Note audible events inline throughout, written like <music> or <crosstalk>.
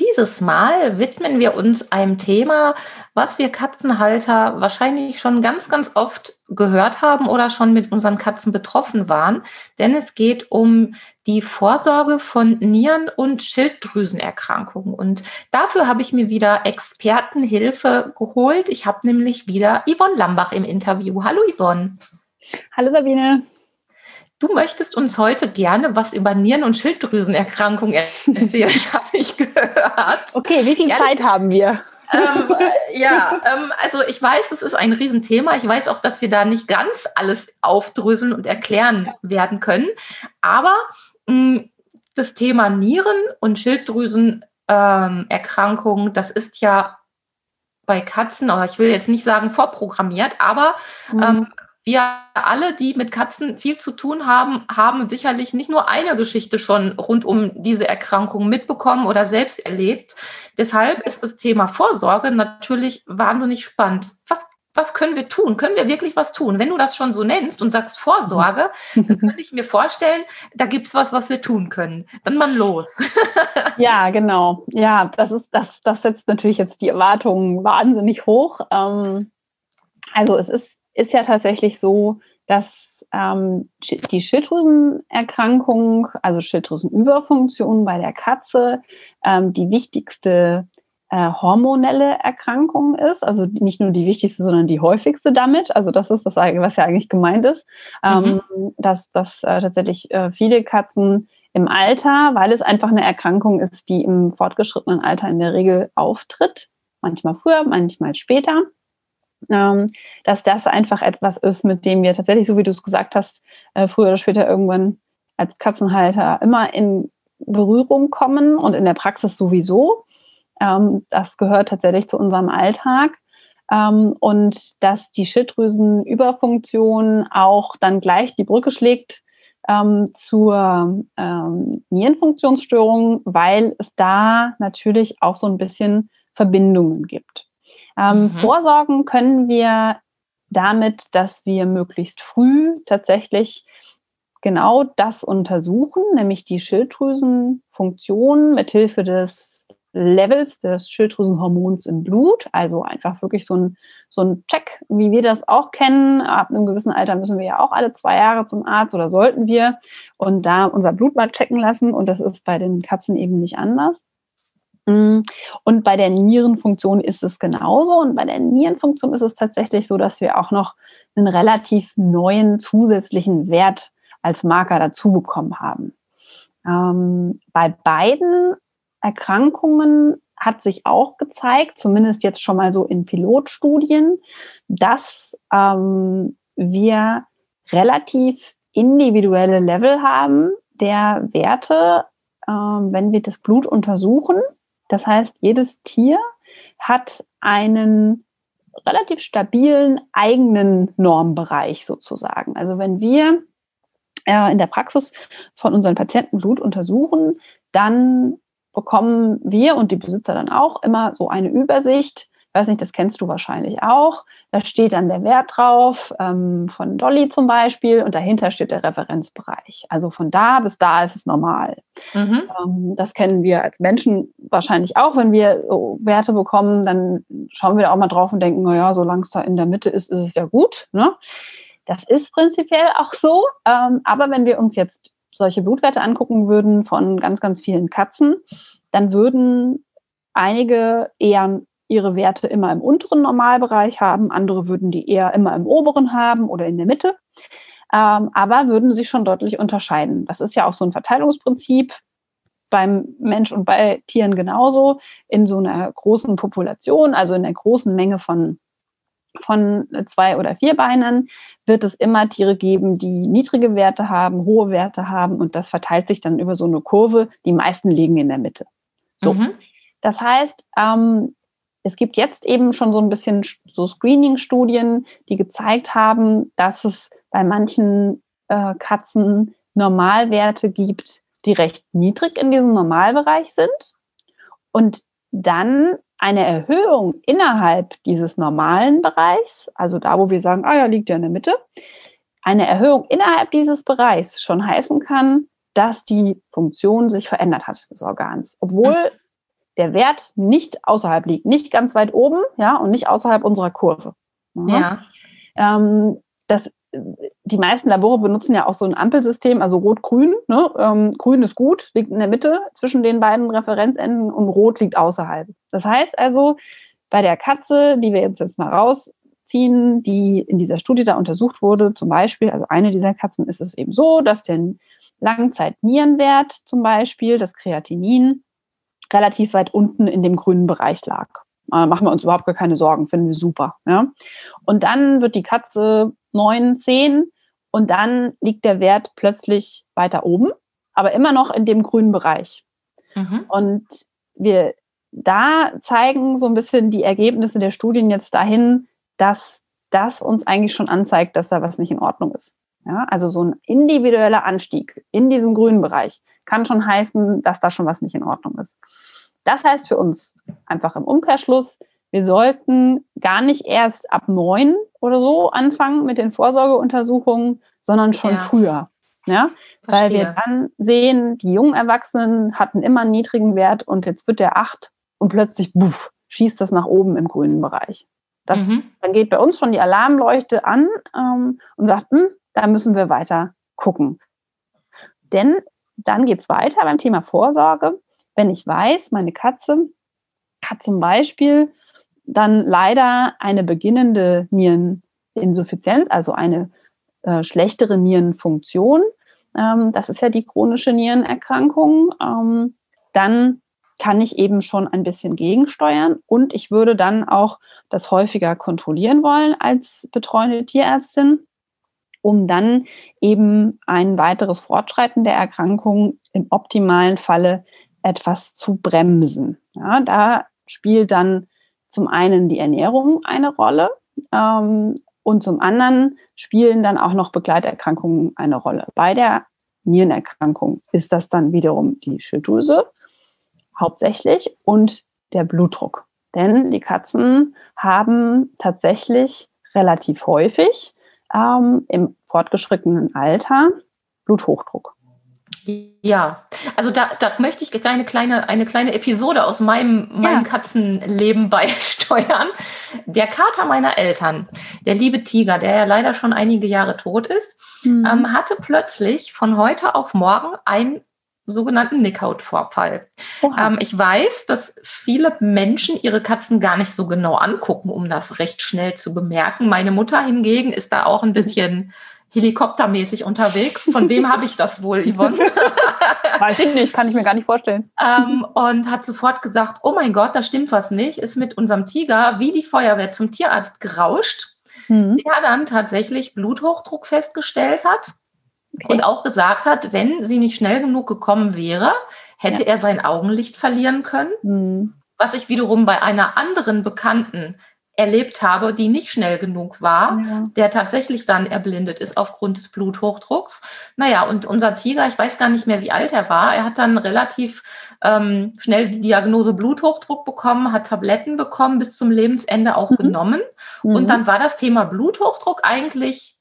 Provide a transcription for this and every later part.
Dieses Mal widmen wir uns einem Thema, was wir Katzenhalter wahrscheinlich schon ganz, ganz oft gehört haben oder schon mit unseren Katzen betroffen waren. Denn es geht um die Vorsorge von Nieren- und Schilddrüsenerkrankungen. Und dafür habe ich mir wieder Expertenhilfe geholt. Ich habe nämlich wieder Yvonne Lambach im Interview. Hallo Yvonne. Hallo Sabine. Du möchtest uns heute gerne was über Nieren- und Schilddrüsenerkrankungen erzählen, <laughs> habe ich gehört. Okay, wie viel Ehrlich? Zeit haben wir? ähm, <laughs> ja, ähm, also ich weiß, es ist ein Riesenthema. Ich weiß auch, dass wir da nicht ganz alles aufdröseln und erklären werden können. Aber mh, hm, das Thema Nieren- und Schilddrüsenerkrankungen, ähm, das ist ja bei Katzen, aber ich will jetzt nicht sagen vorprogrammiert, aber mhm. Wir alle, die mit Katzen viel zu tun haben, haben sicherlich nicht nur eine Geschichte schon rund um diese Erkrankung mitbekommen oder selbst erlebt. Deshalb ist das Thema Vorsorge natürlich wahnsinnig spannend. Was, was können wir tun? Können wir wirklich was tun? Wenn du das schon so nennst und sagst Vorsorge, <laughs> dann könnte ich mir vorstellen, da gibt es was, was wir tun können. Dann mal los. <laughs> ja, genau. Ja, das ist, das, das setzt natürlich jetzt die Erwartungen wahnsinnig hoch. Ähm, also es ist ist ja tatsächlich so, dass ähm, die Schilddrüsenerkrankung, also Schilddrüsenüberfunktion bei der Katze, ähm, die wichtigste äh, hormonelle Erkrankung ist. Also nicht nur die wichtigste, sondern die häufigste damit. Also das ist das, was ja eigentlich gemeint ist, ähm, mhm. dass, dass äh, tatsächlich äh, viele Katzen im Alter, weil es einfach eine Erkrankung ist, die im fortgeschrittenen Alter in der Regel auftritt, manchmal früher, manchmal später, dass das einfach etwas ist, mit dem wir tatsächlich, so wie du es gesagt hast, äh, früher oder später irgendwann als Katzenhalter immer in Berührung kommen und in der Praxis sowieso. Ähm, das gehört tatsächlich zu unserem Alltag. Ähm, und dass die Schilddrüsenüberfunktion auch dann gleich die Brücke schlägt ähm, zur ähm, Nierenfunktionsstörung, weil es da natürlich auch so ein bisschen Verbindungen gibt. Ähm, mhm. Vorsorgen können wir damit, dass wir möglichst früh tatsächlich genau das untersuchen, nämlich die Schilddrüsenfunktion mithilfe des Levels des Schilddrüsenhormons im Blut. Also einfach wirklich so ein, so ein Check, wie wir das auch kennen. Ab einem gewissen Alter müssen wir ja auch alle zwei Jahre zum Arzt oder sollten wir und da unser Blut mal checken lassen. Und das ist bei den Katzen eben nicht anders. Mm. Und bei der Nierenfunktion ist es genauso. Und bei der Nierenfunktion ist es tatsächlich so, dass wir auch noch einen relativ neuen zusätzlichen Wert als Marker dazu bekommen haben. Ähm, bei beiden Erkrankungen hat sich auch gezeigt, zumindest jetzt schon mal so in Pilotstudien, dass ähm, wir relativ individuelle Level haben der Werte, ähm, wenn wir das Blut untersuchen das heißt, jedes Tier hat einen relativ stabilen eigenen Normbereich sozusagen. Also wenn wir äh, in der Praxis von unseren Patienten Blut untersuchen, dann bekommen wir und die Besitzer dann auch immer so eine Übersicht, weiß nicht, das kennst du wahrscheinlich auch. Da steht dann der Wert drauf, ähm, von Dolly zum Beispiel, und dahinter steht der Referenzbereich. Also von da bis da ist es normal. Mhm. Ähm, das kennen wir als Menschen wahrscheinlich auch. Wenn wir so Werte bekommen, dann schauen wir da auch mal drauf und denken, naja, solange es da in der Mitte ist, ist es ja gut. Ne? Das ist prinzipiell auch so. Ähm, aber wenn wir uns jetzt solche Blutwerte angucken würden von ganz, ganz vielen Katzen, dann würden einige eher ihre Werte immer im unteren Normalbereich haben, andere würden die eher immer im oberen haben oder in der Mitte, ähm, aber würden sich schon deutlich unterscheiden. Das ist ja auch so ein Verteilungsprinzip beim Mensch und bei Tieren genauso. In so einer großen Population, also in einer großen Menge von von zwei oder vier Beinen wird es immer Tiere geben, die niedrige Werte haben, hohe Werte haben und das verteilt sich dann über so eine Kurve. Die meisten liegen in der Mitte. So. Mhm. Das heißt, ähm, es gibt jetzt eben schon so ein bisschen so Screening-Studien, die gezeigt haben, dass es bei manchen äh, Katzen Normalwerte gibt, die recht niedrig in diesem Normalbereich sind. Und dann eine Erhöhung innerhalb dieses normalen Bereichs, also da, wo wir sagen, ah ja, liegt ja in der Mitte, eine Erhöhung innerhalb dieses Bereichs schon heißen kann, dass die Funktion sich verändert hat des Organs, obwohl mhm. Der Wert nicht außerhalb liegt, nicht ganz weit oben, ja, und nicht außerhalb unserer Kurve. Ja. Ähm, das die meisten Labore benutzen ja auch so ein Ampelsystem, also rot-grün. Ne? Ähm, grün ist gut, liegt in der Mitte zwischen den beiden Referenzenden und rot liegt außerhalb. Das heißt also, bei der Katze, die wir jetzt, jetzt mal rausziehen, die in dieser Studie da untersucht wurde, zum Beispiel, also eine dieser Katzen, ist es eben so, dass der Langzeitnierenwert zum Beispiel, das Kreatinin, relativ weit unten in dem grünen Bereich lag. Da machen wir uns überhaupt gar keine Sorgen, finden wir super. Ja? Und dann wird die Katze 9, 10 und dann liegt der Wert plötzlich weiter oben, aber immer noch in dem grünen Bereich. Mhm. Und wir da zeigen so ein bisschen die Ergebnisse der Studien jetzt dahin, dass das uns eigentlich schon anzeigt, dass da was nicht in Ordnung ist. Ja, also so ein individueller Anstieg in diesem grünen Bereich kann schon heißen, dass da schon was nicht in Ordnung ist. Das heißt für uns einfach im Umkehrschluss, wir sollten gar nicht erst ab neun oder so anfangen mit den Vorsorgeuntersuchungen, sondern schon ja. früher. Ja? Weil wir dann sehen, die jungen Erwachsenen hatten immer einen niedrigen Wert und jetzt wird der acht und plötzlich buff, schießt das nach oben im grünen Bereich. Das, mhm. Dann geht bei uns schon die Alarmleuchte an ähm, und sagt, hm, da müssen wir weiter gucken. Denn dann geht es weiter beim Thema Vorsorge. Wenn ich weiß, meine Katze hat zum Beispiel dann leider eine beginnende Niereninsuffizienz, also eine äh, schlechtere Nierenfunktion. Ähm, das ist ja die chronische Nierenerkrankung. Ähm, dann kann ich eben schon ein bisschen gegensteuern und ich würde dann auch das häufiger kontrollieren wollen als betreuende Tierärztin, um dann eben ein weiteres Fortschreiten der Erkrankung im optimalen Falle etwas zu bremsen. Ja, da spielt dann zum einen die Ernährung eine Rolle ähm, und zum anderen spielen dann auch noch Begleiterkrankungen eine Rolle. Bei der Nierenerkrankung ist das dann wiederum die Schilddrüse hauptsächlich und der Blutdruck. Denn die Katzen haben tatsächlich relativ häufig ähm, im fortgeschrittenen Alter Bluthochdruck. Ja, also da, da möchte ich eine kleine, eine kleine Episode aus meinem, meinem ja. Katzenleben <laughs> beisteuern. Der Kater meiner Eltern, der liebe Tiger, der ja leider schon einige Jahre tot ist, mhm. ähm, hatte plötzlich von heute auf morgen einen sogenannten Nickhautvorfall. Ähm, ich weiß, dass viele Menschen ihre Katzen gar nicht so genau angucken, um das recht schnell zu bemerken. Meine Mutter hingegen ist da auch ein bisschen helikoptermäßig unterwegs. Von wem habe ich das wohl, Yvonne? <laughs> Weiß ich nicht, kann ich mir gar nicht vorstellen. Ähm, und hat sofort gesagt, oh mein Gott, da stimmt was nicht, ist mit unserem Tiger wie die Feuerwehr zum Tierarzt gerauscht, mhm. der dann tatsächlich Bluthochdruck festgestellt hat okay. und auch gesagt hat, wenn sie nicht schnell genug gekommen wäre, hätte ja. er sein Augenlicht verlieren können. Mhm. Was ich wiederum bei einer anderen Bekannten erlebt habe, die nicht schnell genug war, ja. der tatsächlich dann erblindet ist aufgrund des Bluthochdrucks. Naja, und unser Tiger, ich weiß gar nicht mehr, wie alt er war, er hat dann relativ ähm, schnell die Diagnose Bluthochdruck bekommen, hat Tabletten bekommen, bis zum Lebensende auch mhm. genommen. Mhm. Und dann war das Thema Bluthochdruck eigentlich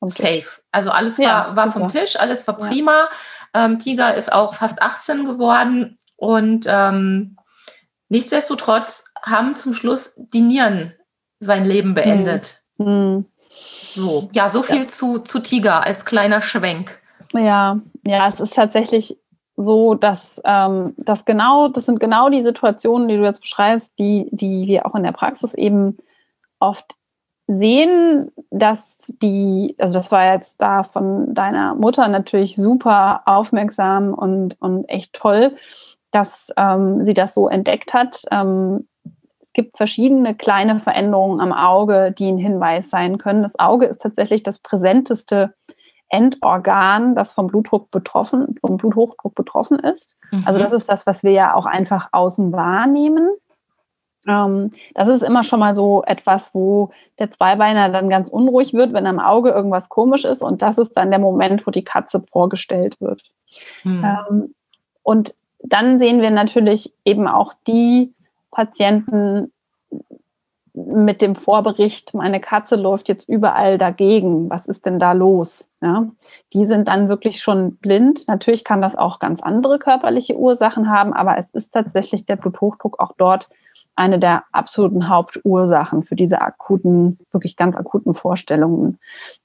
safe. Also alles ja, war, war vom Tisch, alles war prima. Ja. Ähm, Tiger ist auch fast 18 geworden und ähm, nichtsdestotrotz haben zum Schluss die Nieren sein Leben beendet. Mhm. So, ja, so viel ja. Zu, zu Tiger als kleiner Schwenk. Ja, ja, es ist tatsächlich so, dass ähm, das genau, das sind genau die Situationen, die du jetzt beschreibst, die, die wir auch in der Praxis eben oft sehen, dass die, also das war jetzt da von deiner Mutter natürlich super aufmerksam und, und echt toll, dass ähm, sie das so entdeckt hat. Ähm, gibt verschiedene kleine Veränderungen am Auge, die ein Hinweis sein können. Das Auge ist tatsächlich das präsenteste Endorgan, das vom Blutdruck betroffen, vom Bluthochdruck betroffen ist. Mhm. Also das ist das, was wir ja auch einfach außen wahrnehmen. Ähm, das ist immer schon mal so etwas, wo der Zweibeiner dann ganz unruhig wird, wenn am Auge irgendwas komisch ist. Und das ist dann der Moment, wo die Katze vorgestellt wird. Mhm. Ähm, und dann sehen wir natürlich eben auch die Patienten mit dem Vorbericht, meine Katze läuft jetzt überall dagegen. Was ist denn da los? Ja, die sind dann wirklich schon blind. Natürlich kann das auch ganz andere körperliche Ursachen haben, aber es ist tatsächlich der Bluthochdruck auch dort eine der absoluten Hauptursachen für diese akuten, wirklich ganz akuten Vorstellungen.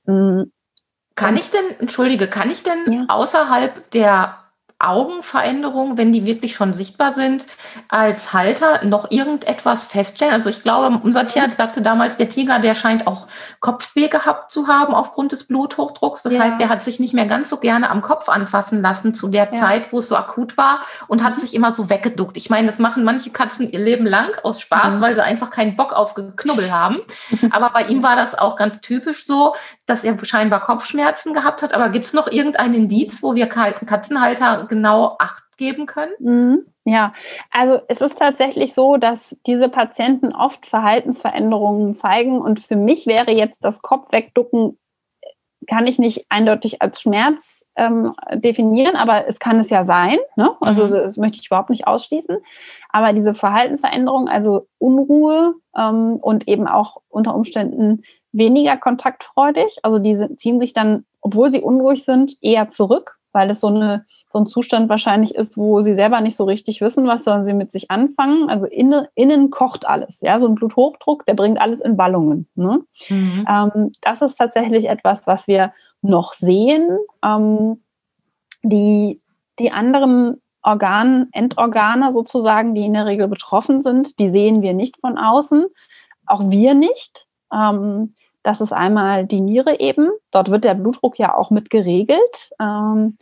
Kann ich denn, entschuldige, kann ich denn ja. außerhalb der Augenveränderungen, wenn die wirklich schon sichtbar sind, als Halter noch irgendetwas feststellen? Also ich glaube, unser Tierarzt sagte damals, der Tiger, der scheint auch Kopfweh gehabt zu haben aufgrund des Bluthochdrucks. Das ja. heißt, der hat sich nicht mehr ganz so gerne am Kopf anfassen lassen zu der ja. Zeit, wo es so akut war und hat mhm. sich immer so weggeduckt. Ich meine, das machen manche Katzen ihr Leben lang aus Spaß, mhm. weil sie einfach keinen Bock auf Geknubbel haben. <laughs> Aber bei ihm war das auch ganz typisch so, dass er scheinbar Kopfschmerzen gehabt hat. Aber gibt es noch irgendein Indiz, wo wir Katzenhalter genau Acht geben können? Mhm. Ja, also es ist tatsächlich so, dass diese Patienten oft Verhaltensveränderungen zeigen und für mich wäre jetzt das Kopf wegducken, kann ich nicht eindeutig als Schmerz ähm, definieren, aber es kann es ja sein. Ne? Also mhm. das möchte ich überhaupt nicht ausschließen. Aber diese Verhaltensveränderung, also Unruhe ähm, und eben auch unter Umständen weniger kontaktfreudig, also die ziehen sich dann, obwohl sie unruhig sind, eher zurück, weil es so eine so ein Zustand wahrscheinlich ist, wo sie selber nicht so richtig wissen, was sollen sie mit sich anfangen. Also innen, innen kocht alles. Ja, so ein Bluthochdruck, der bringt alles in Ballungen. Ne? Mhm. Ähm, das ist tatsächlich etwas, was wir noch sehen. Ähm, die, die anderen Organ, Endorgane sozusagen, die in der Regel betroffen sind, die sehen wir nicht von außen. Auch wir nicht. Ähm, das ist einmal die Niere eben. Dort wird der Blutdruck ja auch mit geregelt. Ähm,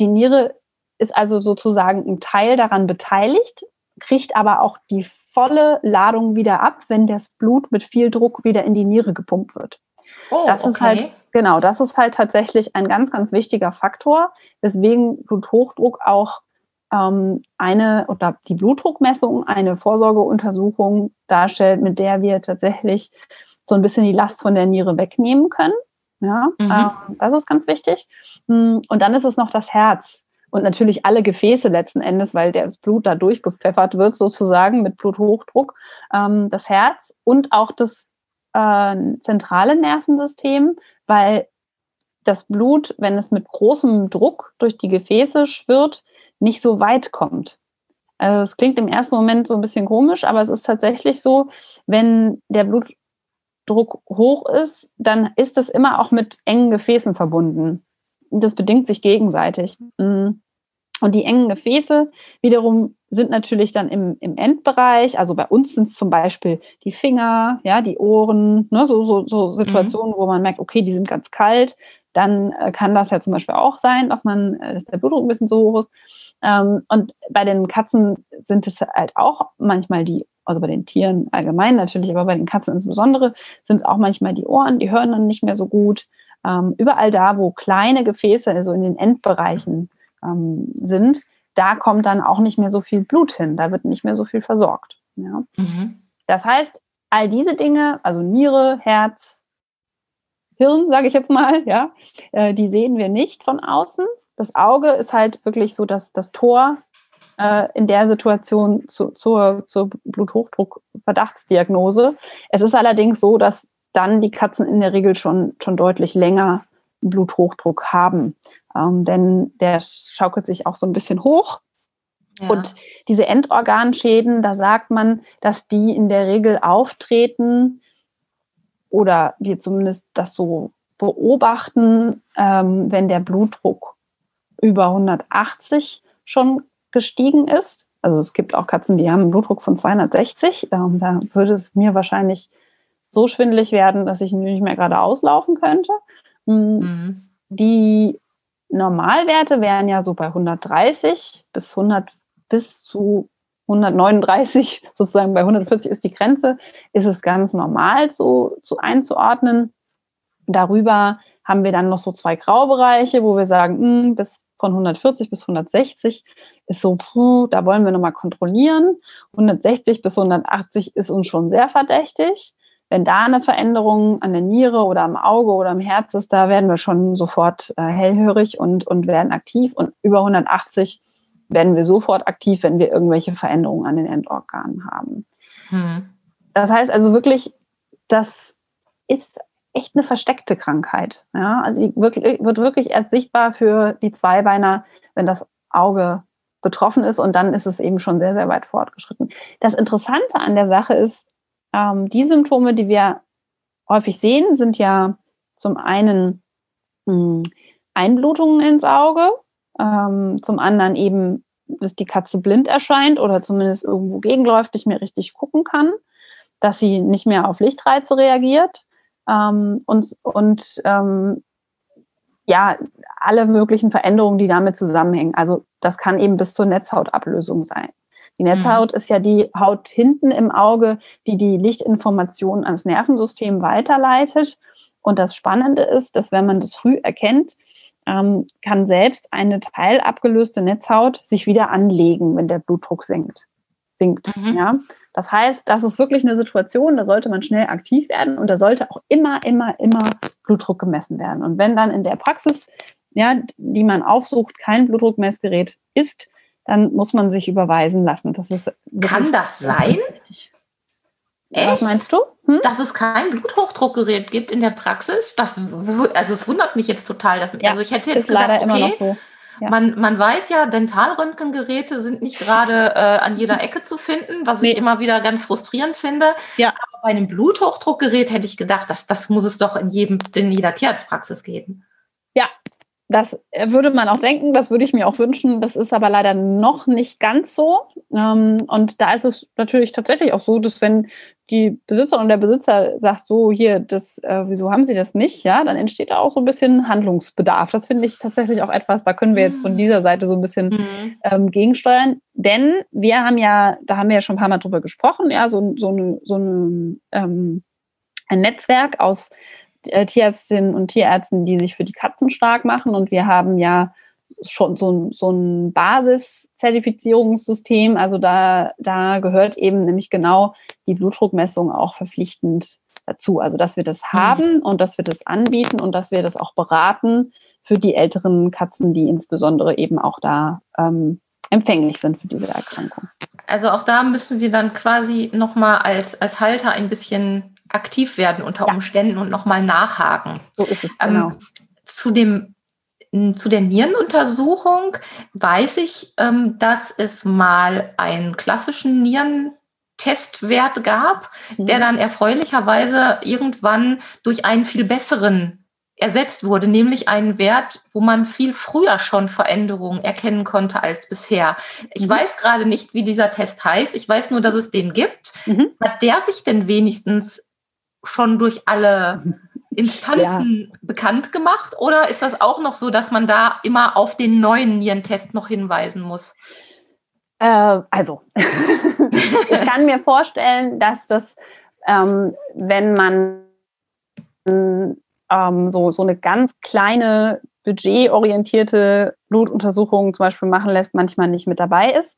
die Niere ist also sozusagen ein Teil daran beteiligt, kriegt aber auch die volle Ladung wieder ab, wenn das Blut mit viel Druck wieder in die Niere gepumpt wird. Oh, das okay. ist halt, genau, das ist halt tatsächlich ein ganz, ganz wichtiger Faktor, weswegen Bluthochdruck auch ähm, eine oder die Blutdruckmessung eine Vorsorgeuntersuchung darstellt, mit der wir tatsächlich so ein bisschen die Last von der Niere wegnehmen können. Ja, mhm. ähm, das ist ganz wichtig. Hm, und dann ist es noch das Herz und natürlich alle Gefäße letzten Endes, weil das Blut da durchgepfeffert wird sozusagen mit Bluthochdruck. Ähm, das Herz und auch das äh, zentrale Nervensystem, weil das Blut, wenn es mit großem Druck durch die Gefäße schwirrt, nicht so weit kommt. Also es klingt im ersten Moment so ein bisschen komisch, aber es ist tatsächlich so, wenn der Blut Druck hoch ist, dann ist das immer auch mit engen Gefäßen verbunden. Das bedingt sich gegenseitig. Mm. Und die engen Gefäße wiederum sind natürlich dann im, im Endbereich. Also bei uns sind es zum Beispiel die Finger, ja, die Ohren, ne, so, so, so Situationen, mhm. wo man merkt, okay, die sind ganz kalt. Dann äh, kann das ja zum Beispiel auch sein, dass man, äh, dass der Blutdruck ein bisschen so hoch ist. Ähm, und bei den Katzen sind es halt auch manchmal die also bei den Tieren allgemein natürlich, aber bei den Katzen insbesondere, sind es auch manchmal die Ohren, die hören dann nicht mehr so gut. Ähm, überall da, wo kleine Gefäße, also in den Endbereichen ähm, sind, da kommt dann auch nicht mehr so viel Blut hin, da wird nicht mehr so viel versorgt. Ja? Mhm. Das heißt, all diese Dinge, also Niere, Herz, Hirn, sage ich jetzt mal, ja, äh, die sehen wir nicht von außen. Das Auge ist halt wirklich so das, das Tor äh, in der Situation zu, zur, zur Bluthochdruck-Verdachtsdiagnose. Es ist allerdings so, dass dann die Katzen in der Regel schon, schon deutlich länger Bluthochdruck haben. Ähm, denn der schaukelt sich auch so ein bisschen hoch. Ja. Und diese Endorganschäden, da sagt man, dass die in der Regel auftreten oder wir zumindest das so beobachten, ähm, wenn der Blutdruck über 180 schon gestiegen ist. Also es gibt auch Katzen, die haben einen Blutdruck von 260. Ähm, da würde es mir wahrscheinlich so schwindelig werden, dass ich nicht mehr gerade auslaufen könnte. Mm, mhm. Die Normalwerte wären ja so bei 130 bis 100 bis zu 139, <laughs> sozusagen bei 140 ist die Grenze, ist es ganz normal so, so einzuordnen. Darüber haben wir dann noch so zwei Graubereiche, wo wir sagen, mh, mm, bis von 140 bis 160 ist so, puh, da wollen wir nochmal kontrollieren. 160 bis 180 ist uns schon sehr verdächtig. Wenn da eine Veränderung an der Niere oder am Auge oder am Herz ist, da werden wir schon sofort äh, hellhörig und, und werden aktiv. Und über 180 werden wir sofort aktiv, wenn wir irgendwelche Veränderungen an den Endorganen haben. Hm. Das heißt also wirklich, das ist echt eine versteckte Krankheit. Ja? Also die wirklich, wird wirklich erst sichtbar für die Zweibeiner, wenn das Auge betroffen ist und dann ist es eben schon sehr, sehr weit fortgeschritten. Das Interessante an der Sache ist, ähm, die Symptome, die wir häufig sehen, sind ja zum einen mh, hm, Einblutungen ins Auge, ähm, zum anderen eben, dass die Katze blind erscheint oder zumindest irgendwo gegenläuft, nicht mehr richtig gucken kann, dass sie nicht mehr auf Lichtreize reagiert ähm, und, und ähm, ja, alle möglichen Veränderungen, die damit zusammenhängen. Also das kann eben bis zur Netzhautablösung sein. Die Netzhaut mhm. ist ja die Haut hinten im Auge, die die Lichtinformation ans Nervensystem weiterleitet. Und das Spannende ist, dass wenn man das früh erkennt, ähm, kann selbst eine teilabgelöste Netzhaut sich wieder anlegen, wenn der Blutdruck sinkt. sinkt mhm. ja? Das heißt, das ist wirklich eine Situation, da sollte man schnell aktiv werden und da sollte auch immer, immer, immer Blutdruck gemessen werden. Und wenn dann in der Praxis, ja, die man aufsucht, kein Blutdruckmessgerät ist, dann muss man sich überweisen lassen. Das ist Kann das sein? Echt? Was meinst du? Hm? Dass es kein Bluthochdruckgerät gibt in der Praxis? Das, also es wundert mich jetzt total. Dass, ja, also ich hätte jetzt gedacht, leider okay, immer noch so. Ja. Man, man weiß ja, Dentalröntgengeräte sind nicht gerade äh, an jeder Ecke zu finden, was nee. ich immer wieder ganz frustrierend finde. Ja. Aber bei einem Bluthochdruckgerät hätte ich gedacht, dass, das muss es doch in, jedem, in jeder Tierarztpraxis geben. Das würde man auch denken, das würde ich mir auch wünschen. Das ist aber leider noch nicht ganz so. Ähm, und da ist es natürlich tatsächlich auch so, dass wenn die Besitzerin und der Besitzer sagt, so hier, das, äh, wieso haben Sie das nicht? Ja, dann entsteht da auch so ein bisschen Handlungsbedarf. Das finde ich tatsächlich auch etwas, da können wir jetzt von dieser Seite so ein bisschen mhm. ähm, gegensteuern. Denn wir haben ja, da haben wir ja schon ein paar Mal drüber gesprochen, ja, so, so, eine, so eine, ähm, ein Netzwerk aus äh, Tierärztinnen und Tierärzten, die sich für die Katzen stark machen. Und wir haben ja schon so, so ein Basiszertifizierungssystem. Also da, da gehört eben nämlich genau die Blutdruckmessung auch verpflichtend dazu. Also dass wir das mhm. haben und dass wir das anbieten und dass wir das auch beraten für die älteren Katzen, die insbesondere eben auch da ähm, empfänglich sind für diese Erkrankung. Also auch da müssen wir dann quasi nochmal als, als Halter ein bisschen aktiv werden unter ja. Umständen und nochmal nachhaken. So ist es, ähm, genau. zu dem zu der Nierenuntersuchung weiß ich, ähm, dass es mal einen klassischen Nierentestwert gab, mhm. der dann erfreulicherweise irgendwann durch einen viel besseren ersetzt wurde, nämlich einen Wert, wo man viel früher schon Veränderungen erkennen konnte als bisher. Ich mhm. weiß gerade nicht, wie dieser Test heißt. Ich weiß nur, dass es den gibt. Mhm. Hat der sich denn wenigstens schon durch alle Instanzen ja. bekannt gemacht oder ist das auch noch so, dass man da immer auf den neuen Nierentest noch hinweisen muss? Äh, also, <laughs> ich kann mir vorstellen, dass das, ähm, wenn man ähm, so, so eine ganz kleine budgetorientierte Blutuntersuchung zum Beispiel machen lässt, manchmal nicht mit dabei ist.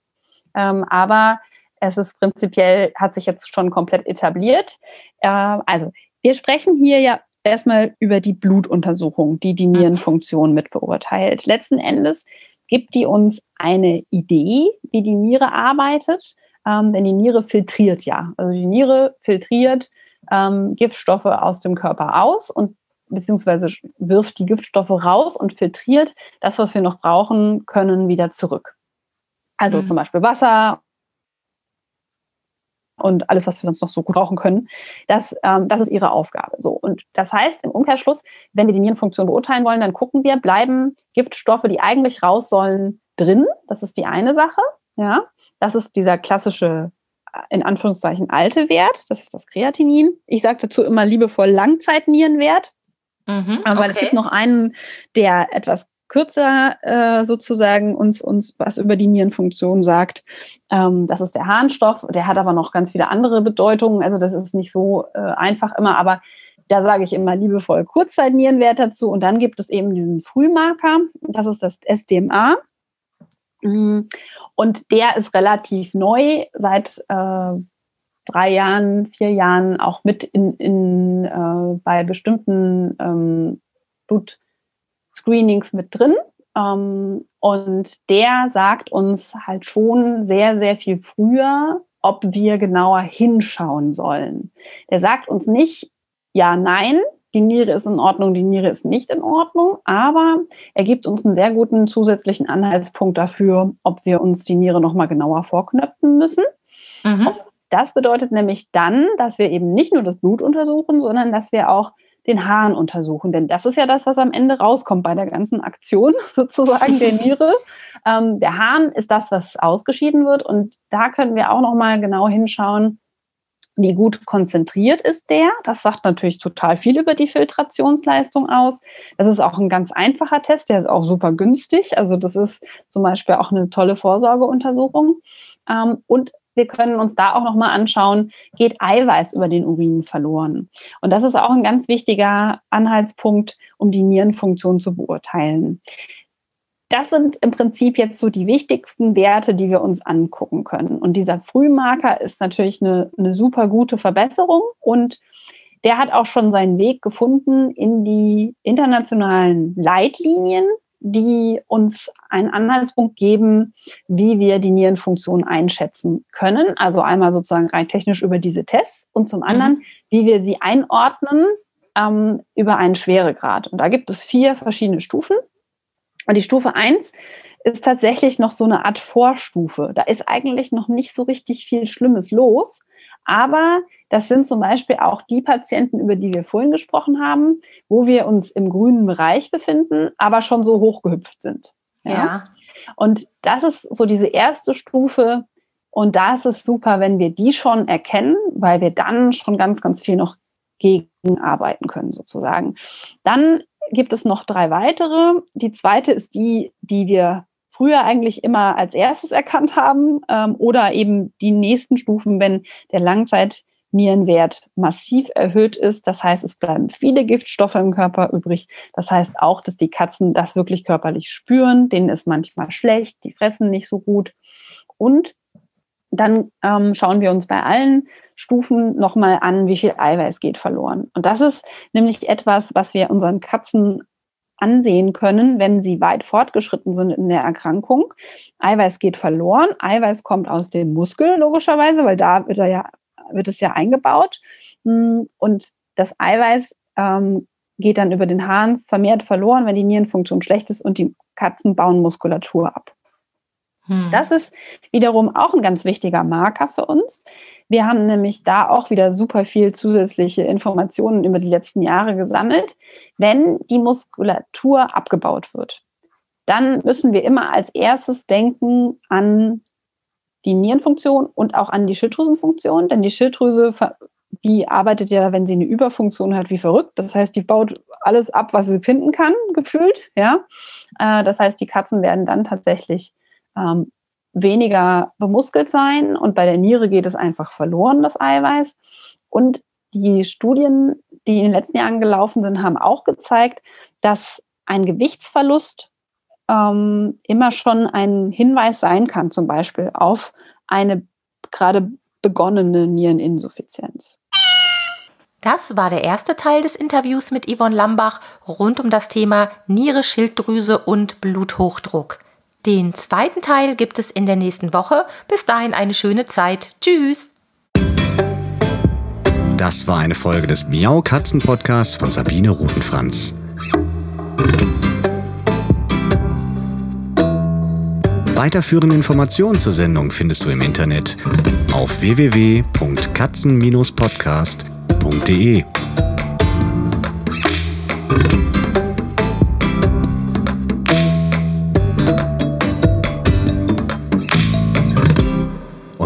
Ähm, aber es ist prinzipiell, hat sich jetzt schon komplett etabliert. Äh, also, wir sprechen hier ja erstmal über die Blutuntersuchung, die die Nierenfunktion mit beurteilt. Letzten Endes gibt die uns eine Idee, wie die Niere arbeitet, ähm, denn die Niere filtriert ja. Also die Niere filtriert ähm, Giftstoffe aus dem Körper aus und beziehungsweise wirft die Giftstoffe raus und filtriert das, was wir noch brauchen können, wieder zurück. Also mhm. zum Beispiel Wasser und alles, was wir sonst noch so gut brauchen können. Das, ähm, das ist ihre Aufgabe. So. Und das heißt im Umkehrschluss, wenn wir die Nierenfunktion beurteilen wollen, dann gucken wir, bleiben Giftstoffe, die eigentlich raus sollen, drin. Das ist die eine Sache. Ja. Das ist dieser klassische, äh, in Anführungszeichen, alte Wert. Das ist das Kreatinin. Ich sage dazu immer liebevoll Langzeitnierenwert. Mhm, okay. Weil es gibt noch einen, der etwas kürzer äh, sozusagen uns, uns was über die Nierenfunktion sagt. Ähm, das ist der Harnstoff, der hat aber noch ganz viele andere Bedeutungen. Also das ist nicht so äh, einfach immer, aber da sage ich immer liebevoll Kurzzeitnierenwert dazu. Und dann gibt es eben diesen Frühmarker, das ist das SDMA. Mm, und der ist relativ neu, seit äh, drei Jahren, vier Jahren auch mit in, in äh, bei bestimmten ähm, Blutscreenings mit drin. Ähm, und der sagt uns halt schon sehr, sehr viel früher, ob wir genauer hinschauen sollen. Der sagt uns nicht, ja, nein, die Niere ist in Ordnung, die Niere ist nicht in Ordnung, aber er gibt uns einen sehr guten zusätzlichen Anhaltspunkt dafür, ob wir uns die Niere nochmal genauer vorknöpfen müssen. Mhm. Das bedeutet nämlich dann, dass wir eben nicht nur das Blut untersuchen, sondern dass wir auch den Hahn untersuchen. Denn das ist ja das, was am Ende rauskommt bei der ganzen Aktion <laughs> sozusagen der Niere. <laughs> ähm, der Hahn ist das, was ausgeschieden wird. Und da können wir auch nochmal genau hinschauen, wie gut konzentriert ist der. Das sagt natürlich total viel über die Filtrationsleistung aus. Das ist auch ein ganz einfacher Test, der ist auch super günstig. Also das ist zum Beispiel auch eine tolle Vorsorgeuntersuchung. Ähm, und wir können uns da auch nochmal anschauen, geht Eiweiß über den Urin verloren? Und das ist auch ein ganz wichtiger Anhaltspunkt, um die Nierenfunktion zu beurteilen. Das sind im Prinzip jetzt so die wichtigsten Werte, die wir uns angucken können. Und dieser Frühmarker ist natürlich eine, eine super gute Verbesserung und der hat auch schon seinen Weg gefunden in die internationalen Leitlinien die uns einen Anhaltspunkt geben, wie wir die Nierenfunktion einschätzen können. Also einmal sozusagen rein technisch über diese Tests und zum anderen, mhm. wie wir sie einordnen ähm, über einen Schweregrad. Und da gibt es vier verschiedene Stufen. Und die Stufe 1 ist tatsächlich noch so eine Art Vorstufe. Da ist eigentlich noch nicht so richtig viel Schlimmes los. Aber das sind zum Beispiel auch die Patienten, über die wir vorhin gesprochen haben, wo wir uns im grünen Bereich befinden, aber schon so hochgehüpft sind. Ja. ja. Und das ist so diese erste Stufe. Und da ist es super, wenn wir die schon erkennen, weil wir dann schon ganz, ganz viel noch gegenarbeiten können, sozusagen. Dann gibt es noch drei weitere. Die zweite ist die, die wir früher eigentlich immer als erstes erkannt haben ähm, oder eben die nächsten Stufen, wenn der Langzeitnierenwert massiv erhöht ist. Das heißt, es bleiben viele Giftstoffe im Körper übrig. Das heißt auch, dass die Katzen das wirklich körperlich spüren. Denen ist manchmal schlecht, die fressen nicht so gut. Und dann ähm, schauen wir uns bei allen Stufen nochmal an, wie viel Eiweiß geht verloren. Und das ist nämlich etwas, was wir unseren Katzen ansehen können, wenn sie weit fortgeschritten sind in der Erkrankung. Eiweiß geht verloren. Eiweiß kommt aus dem Muskel, logischerweise, weil da wird, er ja, wird es ja eingebaut. Hm, und das Eiweiß ähm, geht dann über den Hahn vermehrt verloren, wenn die Nierenfunktion schlecht ist und die Katzen bauen Muskulatur ab. Hm. Das ist wiederum auch ein ganz wichtiger Marker für uns. Wir haben nämlich da auch wieder super viel zusätzliche Informationen über die letzten Jahre gesammelt. Wenn die Muskulatur abgebaut wird, dann müssen wir immer als erstes denken an die Nierenfunktion und auch an die Schilddrüsenfunktion, denn die Schilddrüse, die arbeitet ja, wenn sie eine Überfunktion hat, wie verrückt. Das heißt, die baut alles ab, was sie finden kann, gefühlt. Ja, äh, das heißt, die Katzen werden dann tatsächlich ähm, weniger bemuskelt sein und bei der Niere geht es einfach verloren, das Eiweiß. Und die Studien, die in den letzten Jahren gelaufen sind, haben auch gezeigt, dass ein Gewichtsverlust ähm, immer schon ein Hinweis sein kann, zum Beispiel auf eine gerade begonnene Niereninsuffizienz. Das war der erste Teil des Interviews mit Yvonne Lambach rund um das Thema Niere, Schilddrüse und Bluthochdruck. Den zweiten Teil gibt es in der nächsten Woche. Bis dahin eine schöne Zeit. Tschüss. Das war eine Folge des Miau Katzen Podcasts von Sabine Rutenfranz. Weiterführende Informationen zur Sendung findest du im Internet auf www.katzen-podcast.de.